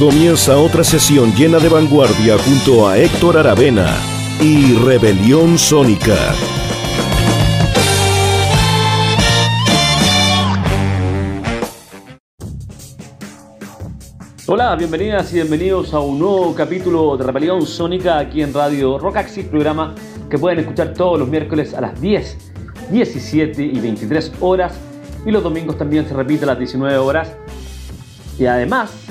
Comienza otra sesión llena de vanguardia junto a Héctor Aravena y Rebelión Sónica. Hola, bienvenidas y bienvenidos a un nuevo capítulo de Rebelión Sónica aquí en Radio Rockaxis, programa que pueden escuchar todos los miércoles a las 10, 17 y 23 horas y los domingos también se repite a las 19 horas. Y además,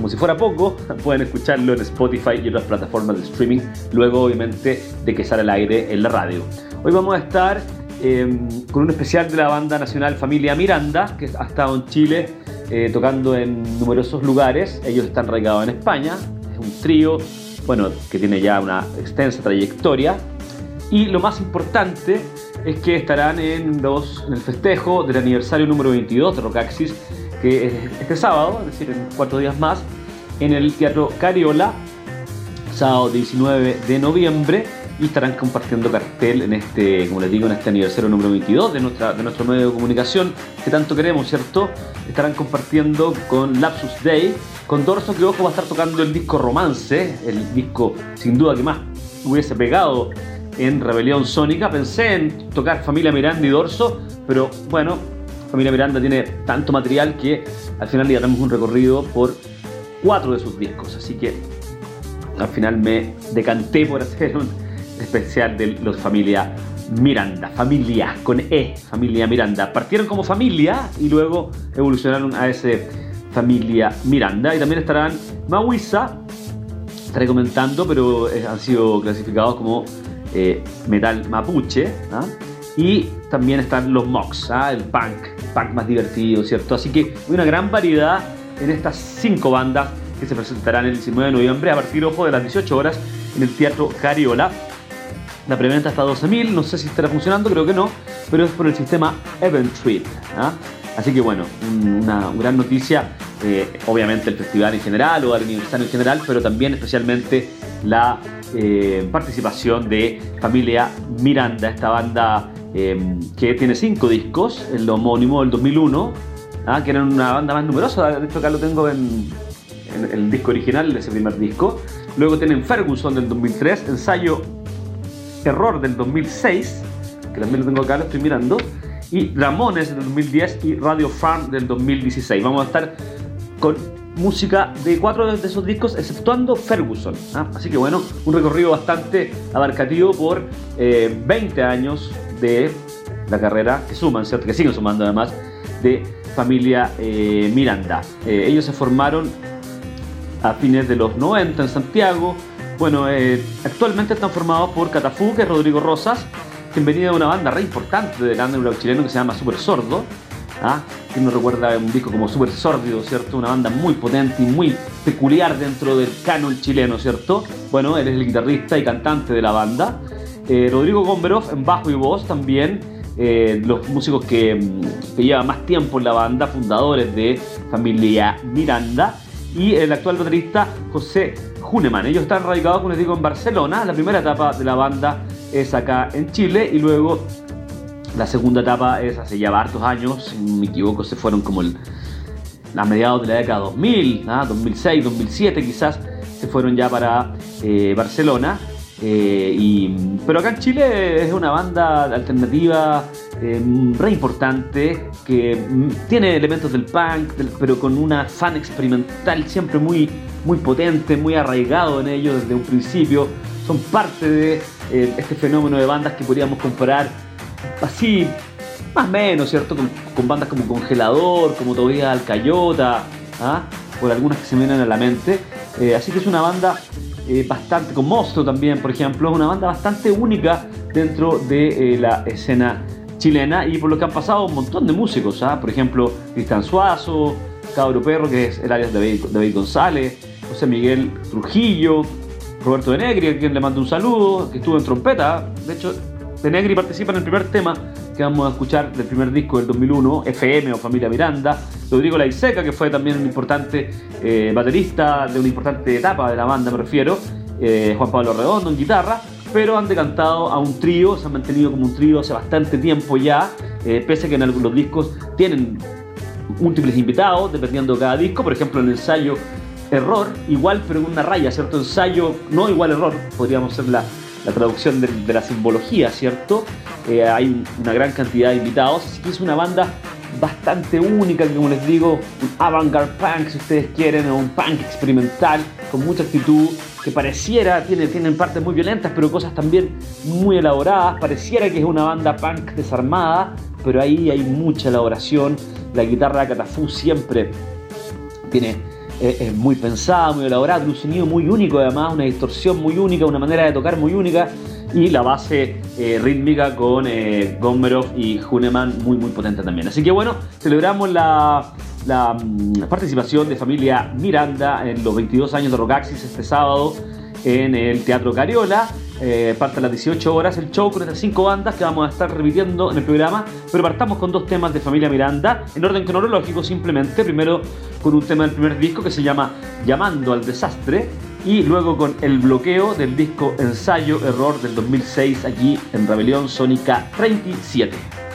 como si fuera poco, pueden escucharlo en Spotify y otras plataformas de streaming, luego obviamente de que sale al aire en la radio. Hoy vamos a estar em, con un especial de la banda nacional Familia Miranda, que ha estado en Chile eh, tocando en numerosos lugares. Ellos están radicados en España, es un trío, bueno, que tiene ya una extensa trayectoria. Y lo más importante es que estarán en, los, en el festejo del aniversario número 22 de Rockaxis, que es este sábado, es decir, en cuatro días más, en el Teatro Cariola, sábado 19 de noviembre, y estarán compartiendo cartel en este, como les digo, en este aniversario número 22 de, nuestra, de nuestro medio de comunicación que tanto queremos, ¿cierto? Estarán compartiendo con Lapsus Day, con Dorso que ojo va a estar tocando el disco Romance, el disco sin duda que más hubiese pegado en Rebelión Sónica. Pensé en tocar Familia Miranda y Dorso, pero bueno, Familia Miranda tiene tanto material que al final ya tenemos un recorrido por cuatro de sus discos, así que al final me decanté por hacer un especial de los Familia Miranda, familia con E, familia Miranda. Partieron como familia y luego evolucionaron a ese familia Miranda. Y también estarán Mauisa, estaré comentando, pero eh, han sido clasificados como eh, metal mapuche. ¿ah? Y también están los Mox, ¿ah? el punk, punk más divertido, ¿cierto? Así que hay una gran variedad en estas cinco bandas que se presentarán el 19 de noviembre a partir, ojo, de las 18 horas en el Teatro Cariola. La preventa está a 12.000, no sé si estará funcionando, creo que no, pero es por el sistema Eventbrite. ¿ah? Así que bueno, una gran noticia, eh, obviamente el festival en general o el aniversario en general, pero también especialmente la eh, participación de Familia Miranda, esta banda eh, que tiene cinco discos, el homónimo del 2001, ¿ah? que era una banda más numerosa, de hecho acá lo tengo en, en el disco original de ese primer disco. Luego tienen Ferguson del 2003, Ensayo Error del 2006, que también lo tengo acá, lo estoy mirando, y Ramones del 2010 y Radio Farm del 2016. Vamos a estar con música de cuatro de esos discos, exceptuando Ferguson. ¿ah? Así que bueno, un recorrido bastante abarcativo por 20 eh, años de la carrera que suman, ¿cierto? Que siguen sumando además de familia eh, Miranda. Eh, ellos se formaron a fines de los 90 en Santiago, bueno, eh, actualmente están formados por Catafú, que es Rodrigo Rosas, quien venía de una banda re importante del underground chileno que se llama Super Sordo. ¿ah? Que nos recuerda un disco como Super Sordido, ¿cierto? Una banda muy potente y muy peculiar dentro del canon chileno, ¿cierto? Bueno, él es el guitarrista y cantante de la banda. Eh, Rodrigo Gomberov en bajo y voz también. Eh, los músicos que, mm, que llevan más tiempo en la banda, fundadores de Familia Miranda y el actual baterista José Huneman. Ellos están radicados, como les digo, en Barcelona. La primera etapa de la banda es acá en Chile y luego la segunda etapa es hace ya hartos años, si me equivoco, se fueron como el, a mediados de la década 2000, 2006, 2007 quizás, se fueron ya para eh, Barcelona. Eh, pero acá en Chile es una banda alternativa eh, re importante que mm, tiene elementos del punk, pero con una fan experimental siempre muy, muy potente, muy arraigado en ello desde un principio. Son parte de eh, este fenómeno de bandas que podríamos comparar así, más o menos, ¿cierto? Con, bandas como Congelador, como todavía Alcayota, ¿ah? por algunas que se me vienen a la mente. así que es una banda eh, bastante, con Monstruo también, por ejemplo, es una banda bastante única dentro de eh, la escena chilena y por lo que han pasado un montón de músicos, ¿ah? por ejemplo, Cristian Suazo, Cabro Perro, que es el área de David, González, José Miguel Trujillo, Roberto de Negri, a quien le mando un saludo, que estuvo en trompeta, de hecho, de Negri participa en el primer tema que vamos a escuchar del primer disco del 2001, FM o Familia Miranda. Rodrigo Laiseca, que fue también un importante eh, baterista de una importante etapa de la banda, me refiero. Eh, Juan Pablo Redondo en guitarra. Pero han decantado a un trío, se han mantenido como un trío hace bastante tiempo ya, eh, pese a que en algunos discos tienen múltiples invitados, dependiendo de cada disco. Por ejemplo, en el ensayo Error, igual pero en una raya, ¿cierto? Ensayo, no igual error, podríamos hacer la, la traducción de, la simbología, ¿cierto? Eh, hay una gran cantidad de invitados, así que es una banda bastante única, como les digo, un avant-garde punk si ustedes quieren, un punk experimental con mucha actitud, que pareciera, tiene, tienen partes muy violentas, pero cosas también muy elaboradas, pareciera que es una banda punk desarmada, pero ahí hay mucha elaboración, la guitarra de Catafú siempre tiene es muy pensada, muy elaborada, un sonido muy único además, una distorsión muy única, una manera de tocar muy única y la base eh, rítmica con eh, Gomerov y Huneman muy muy potente también. Así que bueno, celebramos la, mm, participación de familia Miranda en los 22 años de Rockaxis este sábado en el Teatro Cariola. Eh, parte a las 18 horas el show con estas cinco bandas que vamos a estar repitiendo en el programa, pero partamos con dos temas de Familia Miranda en orden cronológico simplemente, primero con un tema del primer disco que se llama Llamando al Desastre y luego con el bloqueo del disco Ensayo Error del 2006 aquí en Rebelión Sónica 37.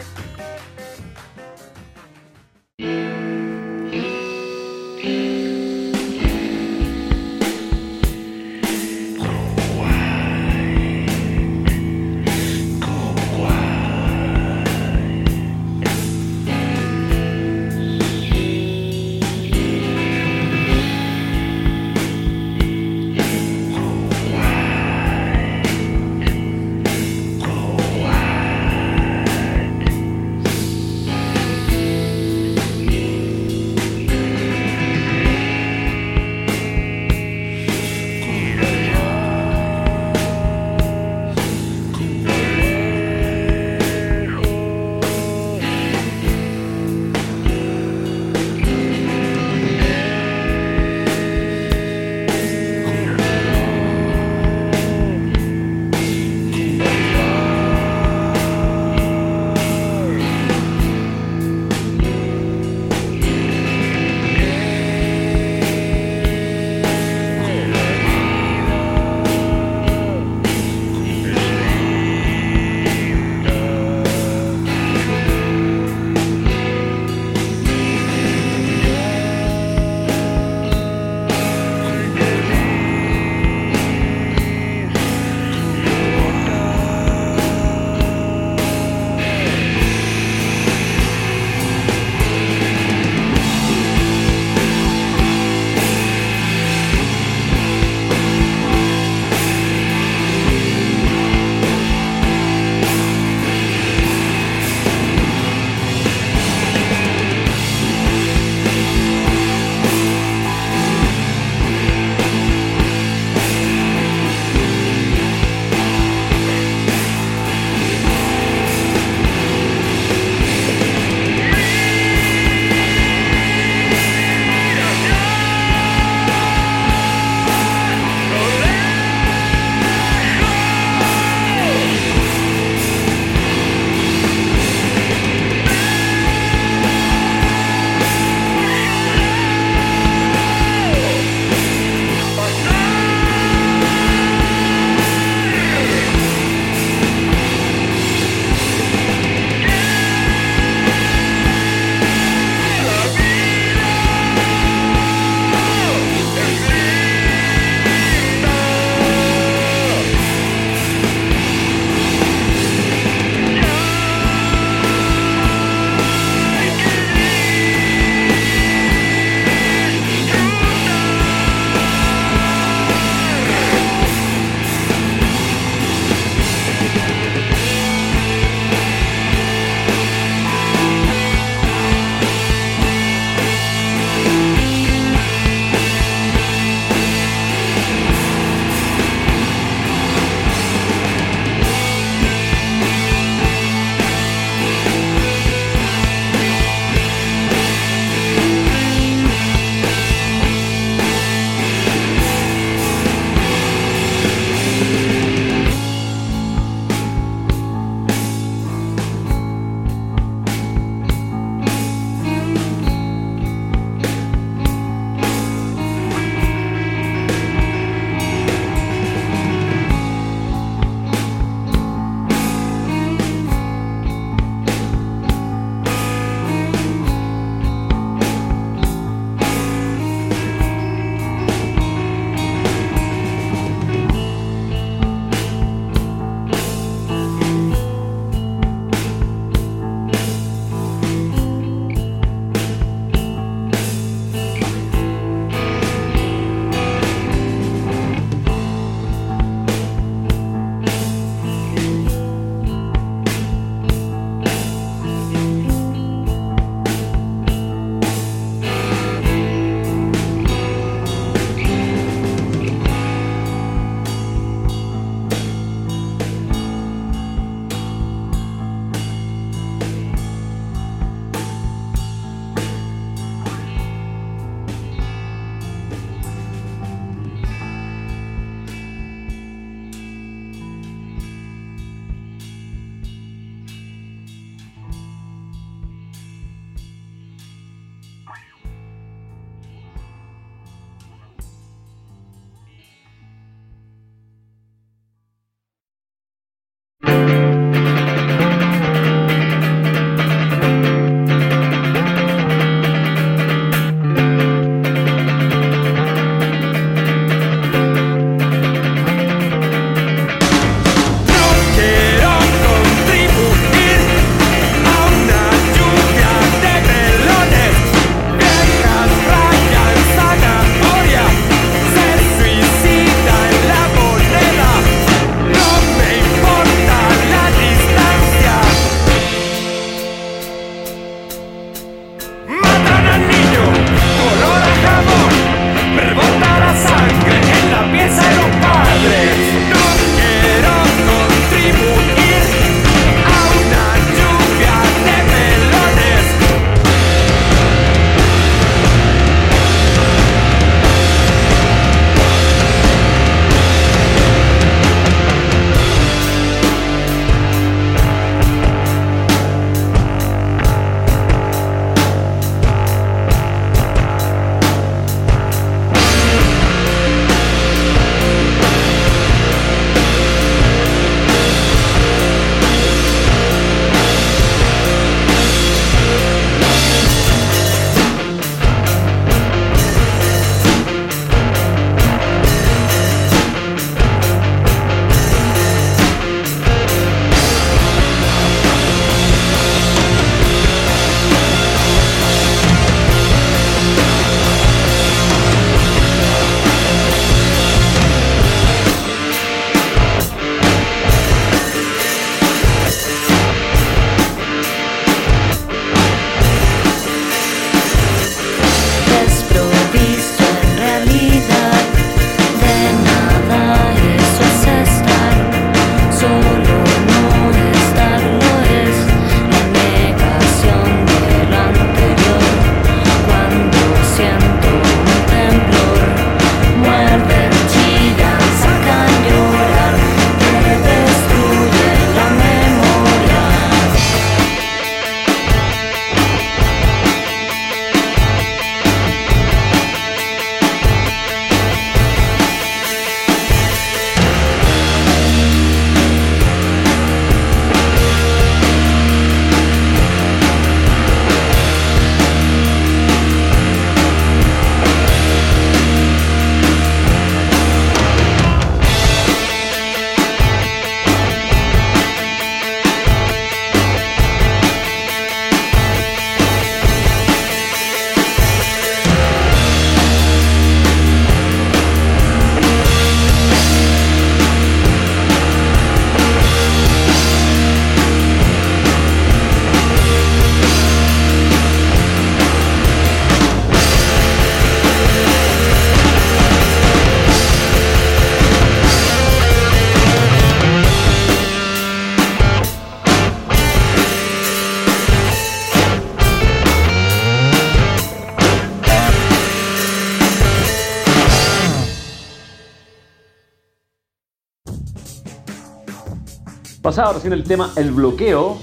Pasaba recién el tema El Bloqueo,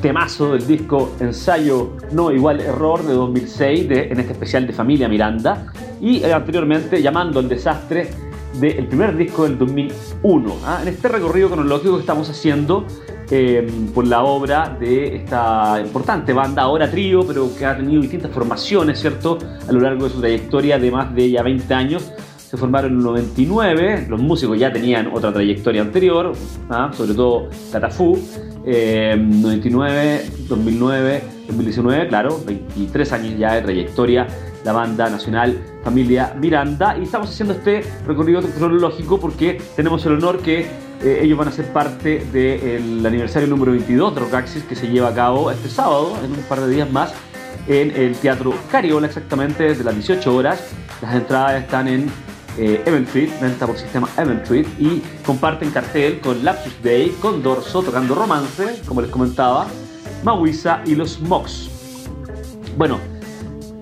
temazo del disco Ensayo No Igual Error de 2006, de, en este especial de Familia Miranda, y eh, anteriormente Llamando al Desastre del primer disco del 2001. ¿ah? En este recorrido cronológico que estamos haciendo eh, por la obra de esta importante banda, ahora trío, pero que ha tenido distintas formaciones, ¿cierto? A lo largo de su trayectoria de más de ya 20 años. Se formaron en el 99, los músicos ya tenían otra trayectoria anterior, ¿ah? sobre todo Catafú. 99, 2009, 2019, claro, 23 años ya de trayectoria la banda nacional Familia Miranda y estamos haciendo este recorrido cronológico porque tenemos el honor que eh, ellos van a ser parte del aniversario número 22 de Rockaxis que se lleva a cabo este sábado, en un par de días más, en el Teatro Cariola, exactamente desde las 18 horas. Las entradas están en eh, venta por sistema Event y comparten cartel con Lapsus Day, con Dorso tocando romance, como les comentaba, Mawisa y los Mox. Bueno,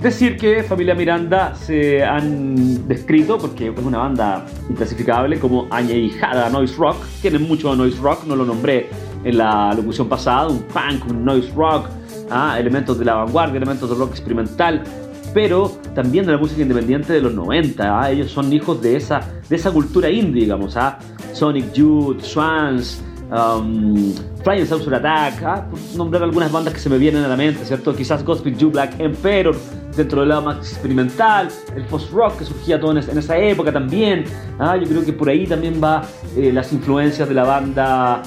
Decir que Familia Miranda se han descrito, porque es una banda inclasificable, como añejada noise rock. Tienen mucho noise rock, no lo nombré en la locución pasada, un punk, un noise rock, ¿ah? elementos de la vanguardia, elementos de rock experimental, pero también de la música independiente de los 90. ¿ah? Ellos son hijos de esa, de esa cultura indie, digamos, ¿ah? Sonic Youth, Swans, um, Flying Saucer Attack, ¿ah? por nombrar algunas bandas que se me vienen a la mente, ¿cierto? Quizás Gospel You Black Emperor, dentro del lado más experimental, el post-rock que surgía todo en, esa época también. Yo creo que por ahí también va eh, las influencias de la banda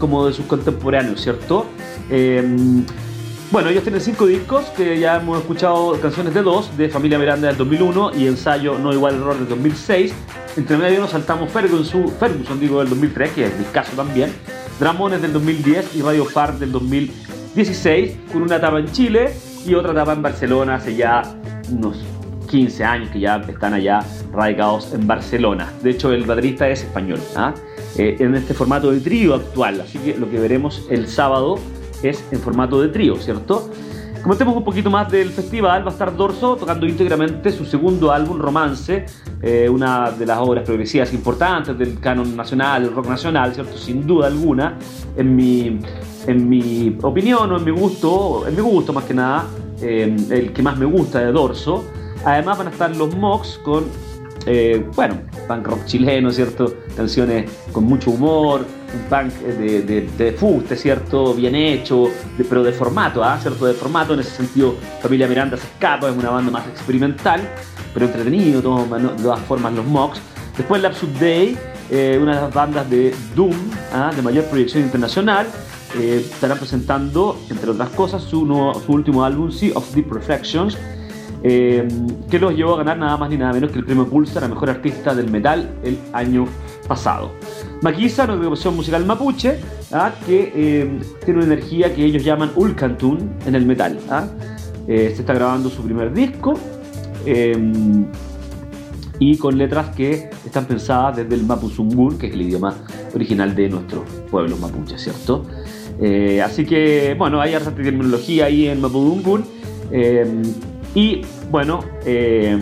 como de sus contemporáneos, ¿cierto? Em, bueno, ellos tienen cinco discos que ya hemos escuchado canciones de dos, de Familia Miranda del 2001 y Ensayo No Igual Error del 2006. Entre medio nos saltamos Ferguson, Ferguson digo, del 2003, que es mi caso también. Dramones del 2010 y Radio Far del 2016, con una etapa en Chile y otra etapa en Barcelona hace ya unos 15 años que ya están allá radicados en Barcelona. De hecho, el baterista es español, ¿ah? eh, en este formato de trío actual. Así que lo que veremos el sábado es en formato de trío, ¿cierto? Comentemos un poquito más del festival. Va a estar Dorso tocando íntegramente su segundo álbum, Romance, eh, una de las obras progresivas importantes del canon nacional, el rock nacional, ¿cierto? Sin duda alguna, en mi, en mi opinión o en mi gusto, en mi gusto más que nada, eh, el que más me gusta de Dorso. Además van a estar los Mox con, eh, bueno, punk rock chileno, ¿cierto? Canciones con mucho humor, punk de, de, fuste, ¿cierto? Bien hecho, pero de formato, ¿ah? ¿Cierto? De formato, en ese sentido, Familia Miranda se escapa, es una banda más experimental, pero entretenido, de todas formas, los mocks. Después Lapsus Day, eh, una de las bandas de Doom, ¿ah? de mayor proyección internacional, eh, estarán presentando, entre otras cosas, su, su último álbum, Sea of Deep Reflections, eh, que los llevó a ganar nada más ni nada menos que el premio Pulsar a Mejor Artista del Metal el año pasado. Maquisa, una agrupación musical mapuche, ¿ah? que eh, tiene una energía que ellos llaman Ulcantun en el metal. ¿ah? Eh, se está grabando su primer disco y con letras que están pensadas desde el Mapuzungun, que es el idioma original de nuestro pueblo mapuche, ¿cierto? así que, bueno, hay harta terminología ahí en Mapuzungun. Y bueno, eh,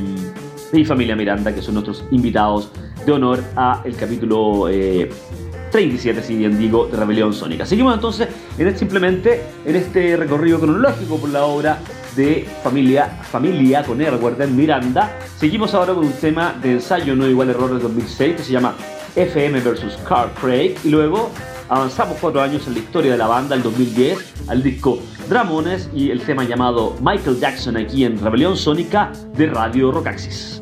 y familia Miranda, que son nuestros invitados de honor a el capítulo 37, eh, si bien digo, de Rebelión Sónica. Seguimos entonces en simplemente en este recorrido cronológico por la obra de Familia, familia con en Miranda. Seguimos ahora con un tema de ensayo no igual error de 2006 que se llama FM versus Car Craig y luego avanzamos cuatro años en la historia de la banda, el 2010, al disco Dramones y el tema llamado Michael Jackson aquí en Rebelión Sónica de Radio Rockaxis.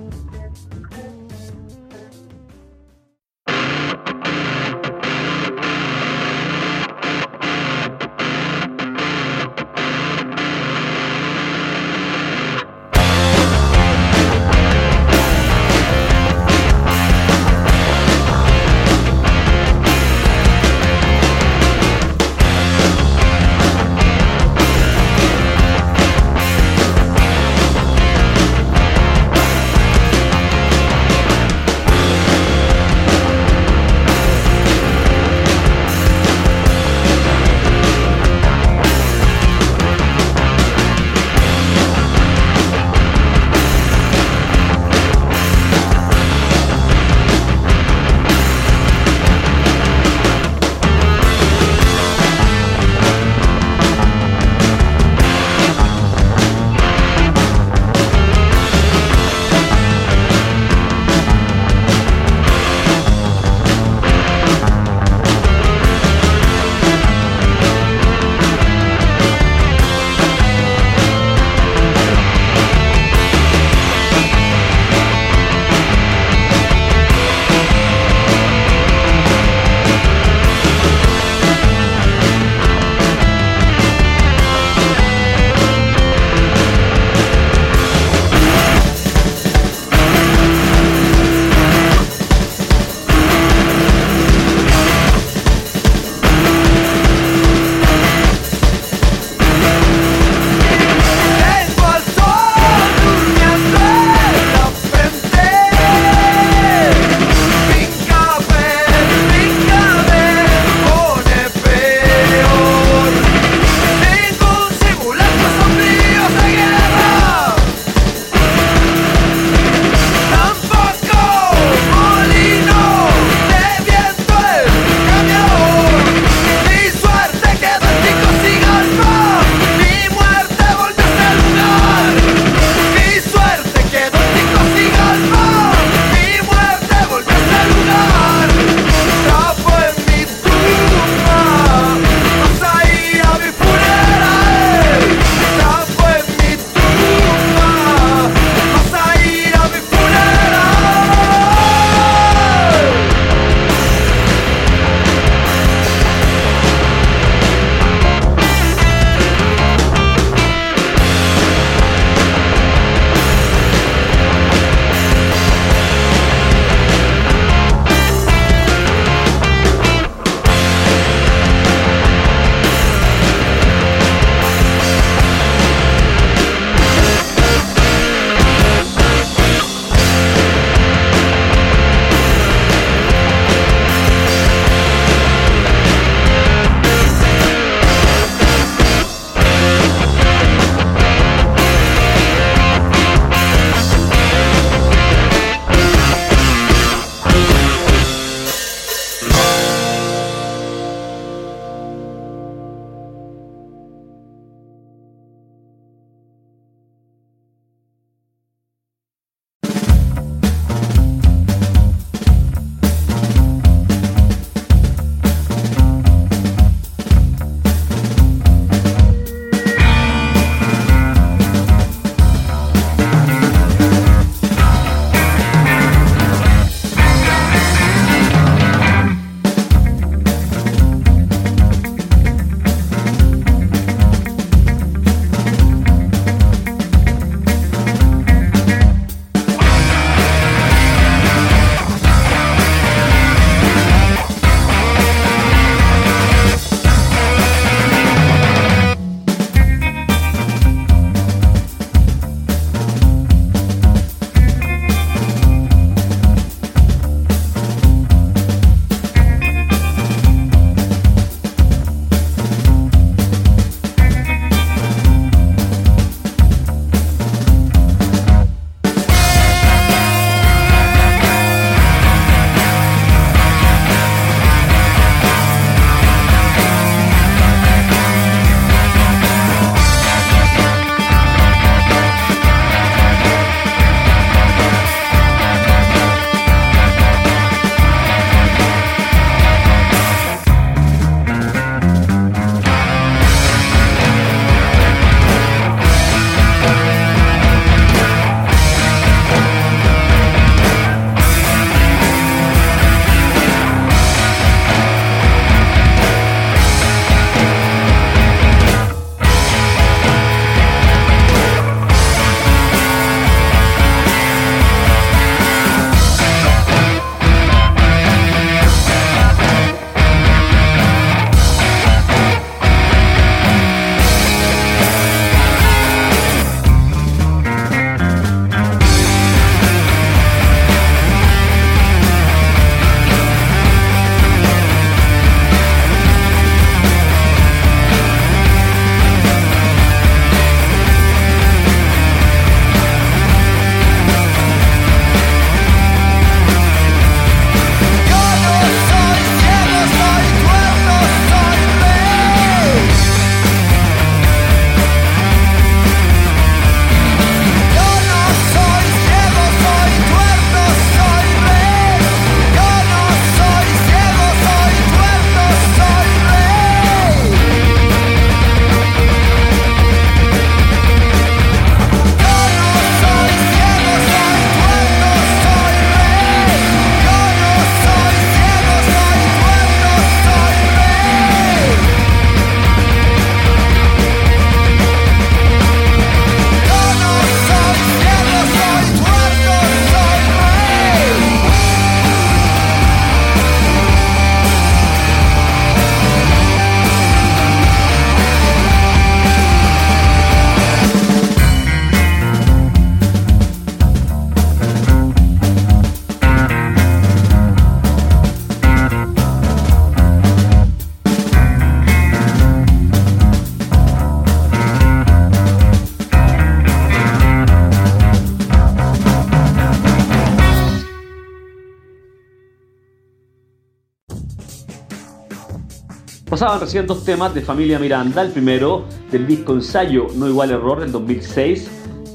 Pasaban recién dos temas de Familia Miranda, el primero del disco Ensayo No Igual Error del 2006,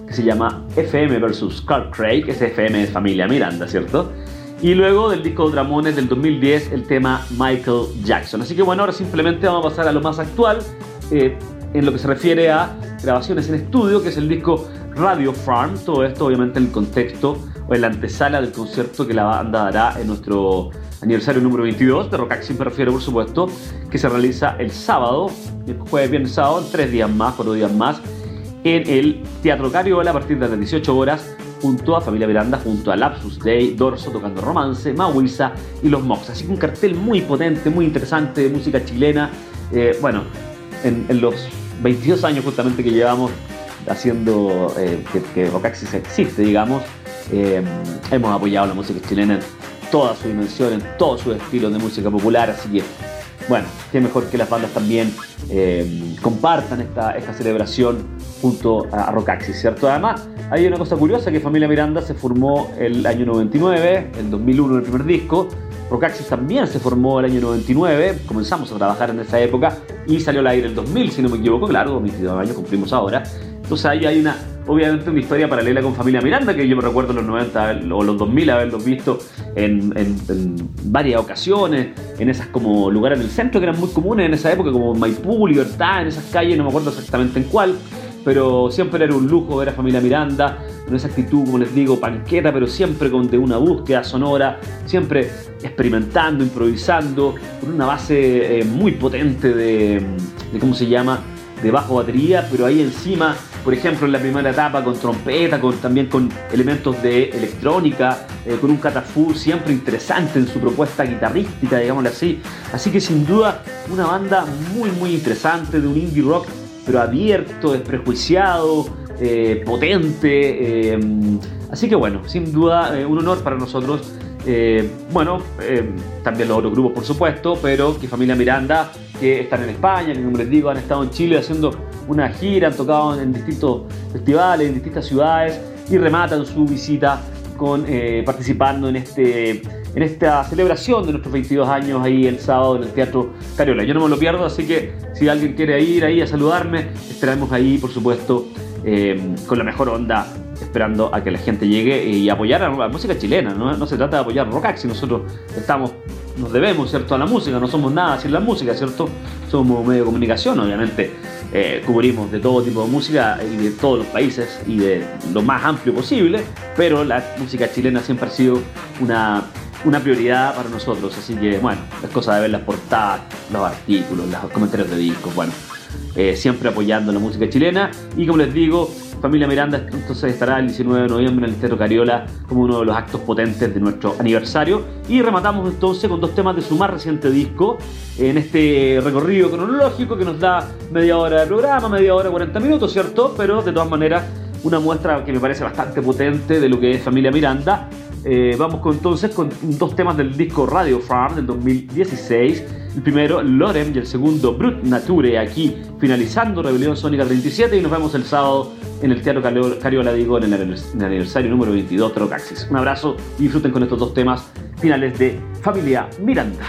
que se llama FM vs. Carl Craig, que es FM de Familia Miranda, ¿cierto? Y luego del disco Dramones del 2010, el tema Michael Jackson. Así que bueno, ahora simplemente vamos a pasar a lo más actual, eh, en lo que se refiere a grabaciones en estudio, que es el disco Radio Farm. Todo esto obviamente en el contexto o en la antesala del concierto que la banda dará en nuestro aniversario número 22 de Rockaxi me refiero por supuesto, que se realiza el sábado, el jueves, viernes, sábado, en tres días más, cuatro días más, en el Teatro Cariola a partir de las 18 horas junto a Familia Miranda, junto a Lapsus Day, Dorso tocando romance, Mahuiza y los Mox. Así que un cartel muy potente, muy interesante de música chilena. Eh, bueno, en, los 22 años justamente que llevamos haciendo eh, que, que Rocaxis existe, digamos, eh, hemos apoyado la música chilena en toda su dimensión, en todos sus estilos de música popular, así que bueno, qué mejor que las bandas también compartan esta, esta celebración junto a Rocaxis, ¿cierto? Además, hay una cosa curiosa que Familia Miranda se formó el año 99, el 2001 el primer disco. Rocaxis también se formó el año 99, comenzamos a trabajar en esa época y salió al aire el 2000, si no me equivoco, claro, 22 años cumplimos ahora. Entonces ahí hay una, obviamente una historia paralela con Familia Miranda, que yo me recuerdo en los 90 o los 2000 haberlos visto en, en, varias ocasiones, en esas como lugares del centro que eran muy comunes en esa época, como Maipú, Libertad, en esas calles, no me acuerdo exactamente en cuál pero siempre era un lujo ver a Familia Miranda, con esa actitud, como les digo, panqueta, pero siempre con de una búsqueda sonora, siempre experimentando, improvisando, con una base eh, muy potente de, ¿cómo se llama?, de bajo batería, pero ahí encima, por ejemplo, en la primera etapa con trompeta, con, también con elementos de electrónica, eh, con un catafú siempre interesante en su propuesta guitarrística, digámoslo así. Así que sin duda una banda muy, muy interesante de un indie rock pero abierto, desprejuiciado, eh, potente. Eh, así que bueno, sin duda un honor para nosotros. bueno, también los otros grupos por supuesto, pero que Familia Miranda, que están en España, que como les digo, han estado en Chile haciendo una gira, han tocado en distintos festivales, en distintas ciudades y rematan su visita con participando en este en esta celebración de nuestros 22 años ahí el sábado en el Teatro Cariola. Yo no me lo pierdo, así que si alguien quiere ir ahí a saludarme, estaremos ahí, por supuesto, eh, con la mejor onda, esperando a que la gente llegue y apoyar a la música chilena. No, se trata de apoyar si nosotros estamos, nos debemos, ¿cierto?, a la música, no somos nada sin la música, ¿cierto? Somos medio de comunicación, obviamente. Eh, cubrimos de todo tipo de música y de todos los países y de lo más amplio posible, pero la música chilena siempre ha sido una una prioridad para nosotros. Así que, bueno, es cosa de ver las portadas, los artículos, los comentarios de discos, bueno, eh, siempre apoyando la música chilena. Y como les digo, Familia Miranda entonces estará el 19 de noviembre en el Teatro Cariola como uno de los actos potentes de nuestro aniversario. Y rematamos entonces con dos temas de su más reciente disco en este recorrido cronológico que nos da media hora de programa, media hora 40 minutos, ¿cierto? Pero de todas maneras una muestra que me parece bastante potente de lo que es Familia Miranda eh, vamos con, entonces con dos temas del disco Radio Farm del 2016. El primero, Lorem, y el segundo, Brut Nature, aquí finalizando Rebelión Sónica 37. Y nos vemos el sábado en el Teatro Cariola, digo, en el, aniversario número 22 de. Un abrazo y disfruten con estos dos temas finales de Familia Miranda.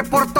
Hay